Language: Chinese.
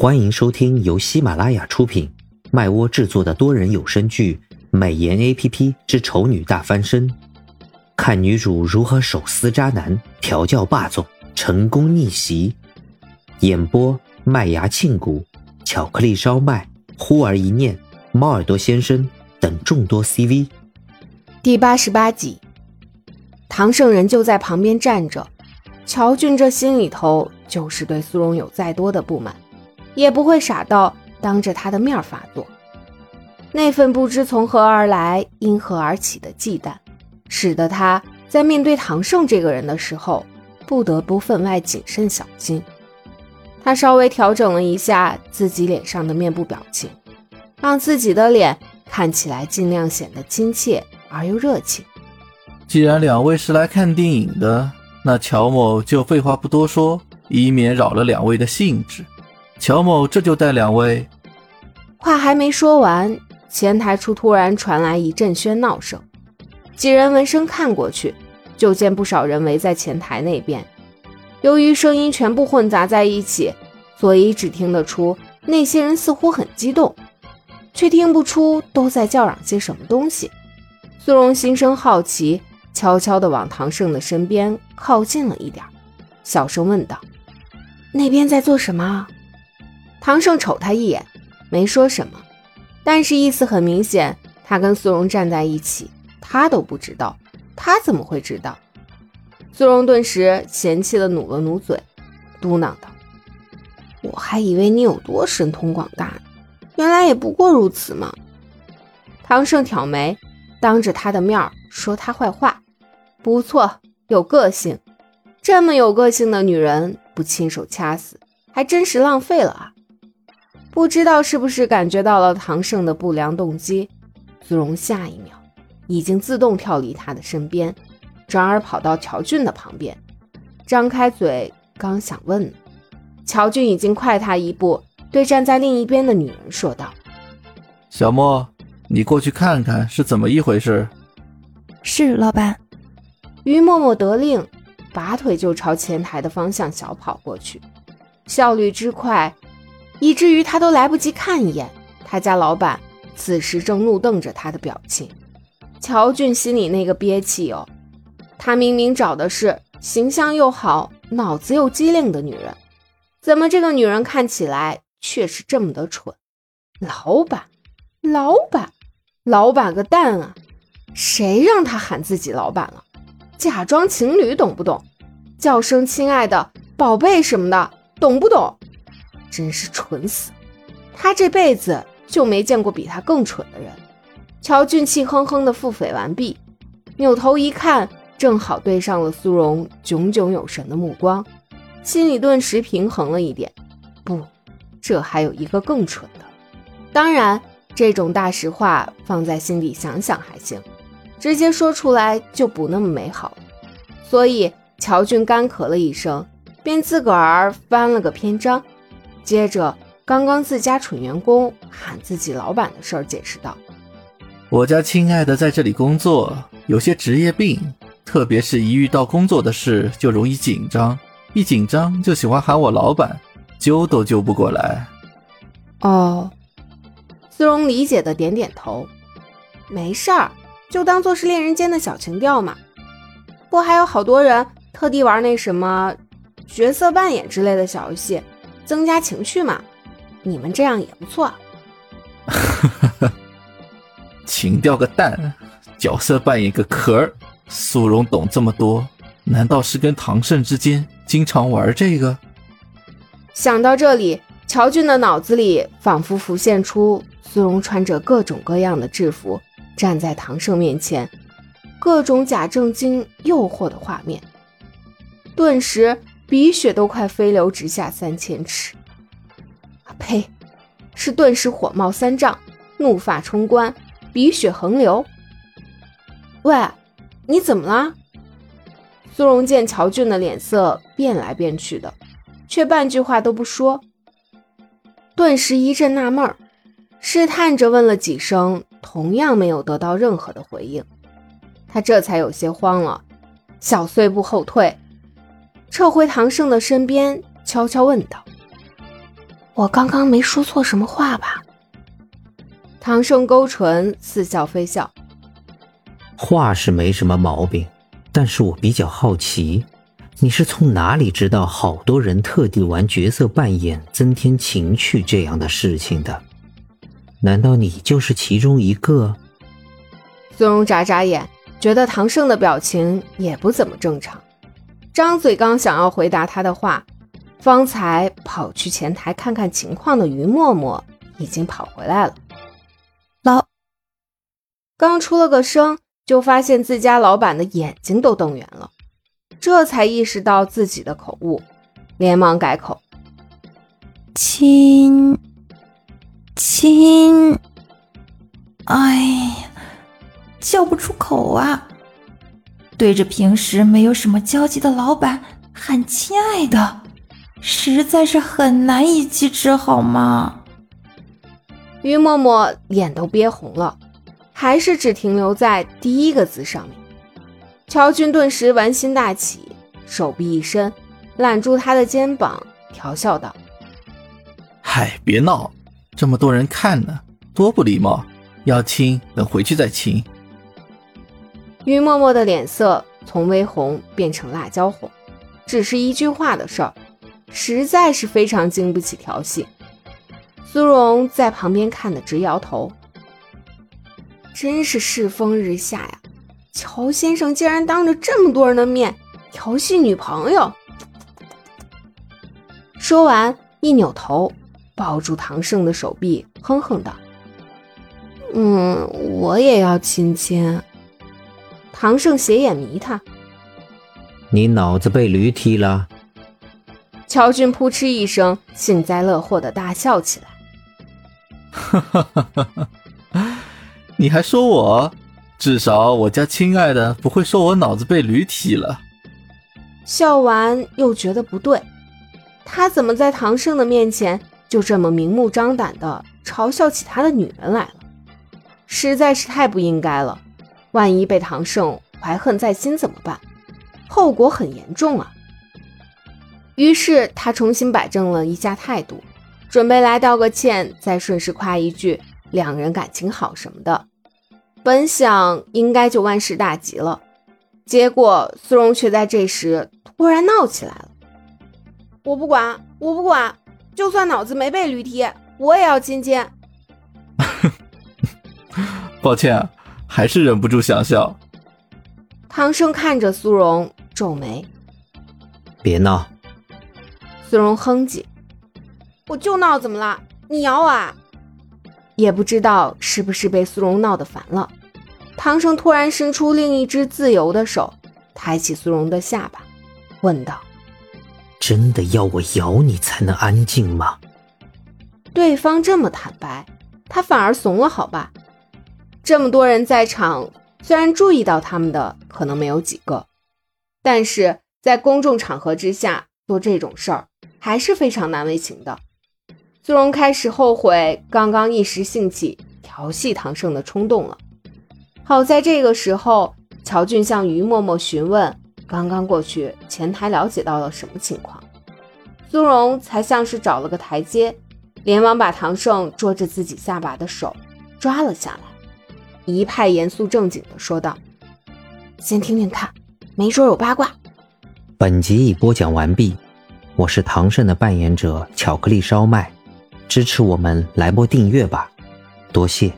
欢迎收听由喜马拉雅出品、麦窝制作的多人有声剧《美颜 A P P 之丑女大翻身》，看女主如何手撕渣男、调教霸总、成功逆袭。演播：麦芽庆谷、巧克力烧麦、忽而一念、猫耳朵先生等众多 C V。第八十八集，唐圣人就在旁边站着。乔俊这心里头就是对苏荣有再多的不满，也不会傻到当着他的面发作。那份不知从何而来、因何而起的忌惮，使得他在面对唐胜这个人的时候，不得不分外谨慎小心。他稍微调整了一下自己脸上的面部表情，让自己的脸看起来尽量显得亲切而又热情。既然两位是来看电影的。那乔某就废话不多说，以免扰了两位的兴致。乔某这就带两位。话还没说完，前台处突然传来一阵喧闹声，几人闻声看过去，就见不少人围在前台那边。由于声音全部混杂在一起，所以只听得出那些人似乎很激动，却听不出都在叫嚷些什么东西。苏荣心生好奇。悄悄地往唐胜的身边靠近了一点，小声问道：“那边在做什么？”唐胜瞅他一眼，没说什么，但是意思很明显，他跟苏荣站在一起，他都不知道，他怎么会知道？苏荣顿时嫌弃的努了努嘴，嘟囔道：“我还以为你有多神通广大，原来也不过如此嘛。”唐胜挑眉，当着他的面说他坏话。不错，有个性。这么有个性的女人，不亲手掐死，还真是浪费了啊！不知道是不是感觉到了唐胜的不良动机，苏荣下一秒已经自动跳离他的身边，转而跑到乔俊的旁边，张开嘴刚想问，乔俊已经快他一步，对站在另一边的女人说道：“小莫，你过去看看是怎么一回事。”“是，老板。”于默默得令，拔腿就朝前台的方向小跑过去，效率之快，以至于他都来不及看一眼他家老板此时正怒瞪着他的表情。乔俊心里那个憋气哦，他明明找的是形象又好、脑子又机灵的女人，怎么这个女人看起来却是这么的蠢？老板，老板，老板个蛋啊！谁让他喊自己老板了？假装情侣懂不懂？叫声亲爱的、宝贝什么的懂不懂？真是蠢死！他这辈子就没见过比他更蠢的人。乔俊气哼哼的腹诽完毕，扭头一看，正好对上了苏荣炯炯有神的目光，心里顿时平衡了一点。不，这还有一个更蠢的。当然，这种大实话放在心里想想还行。直接说出来就不那么美好，所以乔俊干咳了一声，便自个儿翻了个篇章，接着刚刚自家蠢员工喊自己老板的事儿解释道：“我家亲爱的在这里工作，有些职业病，特别是一遇到工作的事就容易紧张，一紧张就喜欢喊我老板，揪都揪不过来。”哦，思荣理解的点点头，没事儿。就当做是恋人间的小情调嘛，不还有好多人特地玩那什么角色扮演之类的小游戏，增加情趣嘛？你们这样也不错。情调个蛋，角色扮演个壳儿。苏荣懂这么多，难道是跟唐胜之间经常玩这个？想到这里，乔俊的脑子里仿佛浮现出苏荣穿着各种各样的制服。站在唐胜面前，各种假正经、诱惑的画面，顿时鼻血都快飞流直下三千尺。呸！是顿时火冒三丈，怒发冲冠，鼻血横流。喂，你怎么了？苏荣见乔俊的脸色变来变去的，却半句话都不说，顿时一阵纳闷儿，试探着问了几声。同样没有得到任何的回应，他这才有些慌了，小碎步后退，撤回唐胜的身边，悄悄问道：“我刚刚没说错什么话吧？唐胜勾唇，似笑非笑。话是没什么毛病，但是我比较好奇，你是从哪里知道好多人特地玩角色扮演增添情趣这样的事情的？难道你就是其中一个？孙荣眨眨眼，觉得唐胜的表情也不怎么正常，张嘴刚想要回答他的话，方才跑去前台看看情况的于默默已经跑回来了。老，刚出了个声，就发现自家老板的眼睛都瞪圆了，这才意识到自己的口误，连忙改口：“亲，亲，哎呀，叫不出口啊！对着平时没有什么交集的老板喊亲爱的，实在是很难以启齿，好吗？”于默默脸都憋红了，还是只停留在第一个字上面。乔军顿时玩心大起，手臂一伸，揽住他的肩膀，调笑道：“嗨，别闹，这么多人看呢，多不礼貌！要亲，等回去再亲。”于默默的脸色从微红变成辣椒红，只是一句话的事儿，实在是非常经不起调戏。苏荣在旁边看的直摇头，真是世风日下呀！乔先生竟然当着这么多人的面调戏女朋友。说完，一扭头抱住唐胜的手臂，哼哼道：“嗯，我也要亲亲。”唐胜斜眼迷他：“你脑子被驴踢了？”乔俊扑哧一声，幸灾乐祸的大笑起来。哈哈哈哈哈！你还说我？至少我家亲爱的不会说我脑子被驴踢了。笑完又觉得不对，他怎么在唐胜的面前就这么明目张胆的嘲笑起他的女人来了？实在是太不应该了！万一被唐胜怀恨在心怎么办？后果很严重啊！于是他重新摆正了一下态度。准备来道个歉，再顺势夸一句两人感情好什么的，本想应该就万事大吉了，结果苏荣却在这时突然闹起来了：“我不管，我不管，就算脑子没被驴踢，我也要亲亲。”抱歉，还是忍不住想笑。唐生看着苏荣，皱眉：“别闹。”苏荣哼唧。我就闹，怎么了？你咬我啊？也不知道是不是被苏荣闹得烦了，唐生突然伸出另一只自由的手，抬起苏荣的下巴，问道：“真的要我咬你才能安静吗？”对方这么坦白，他反而怂了，好吧？这么多人在场，虽然注意到他们的可能没有几个，但是在公众场合之下做这种事儿，还是非常难为情的。苏荣开始后悔刚刚一时兴起调戏唐胜的冲动了。好在这个时候，乔俊向于默默询问刚刚过去前台了解到了什么情况，苏荣才像是找了个台阶，连忙把唐胜捉着自己下巴的手抓了下来，一派严肃正经的说道：“先听听看，没准有八卦。”本集已播讲完毕，我是唐胜的扮演者巧克力烧麦。支持我们来波订阅吧，多谢。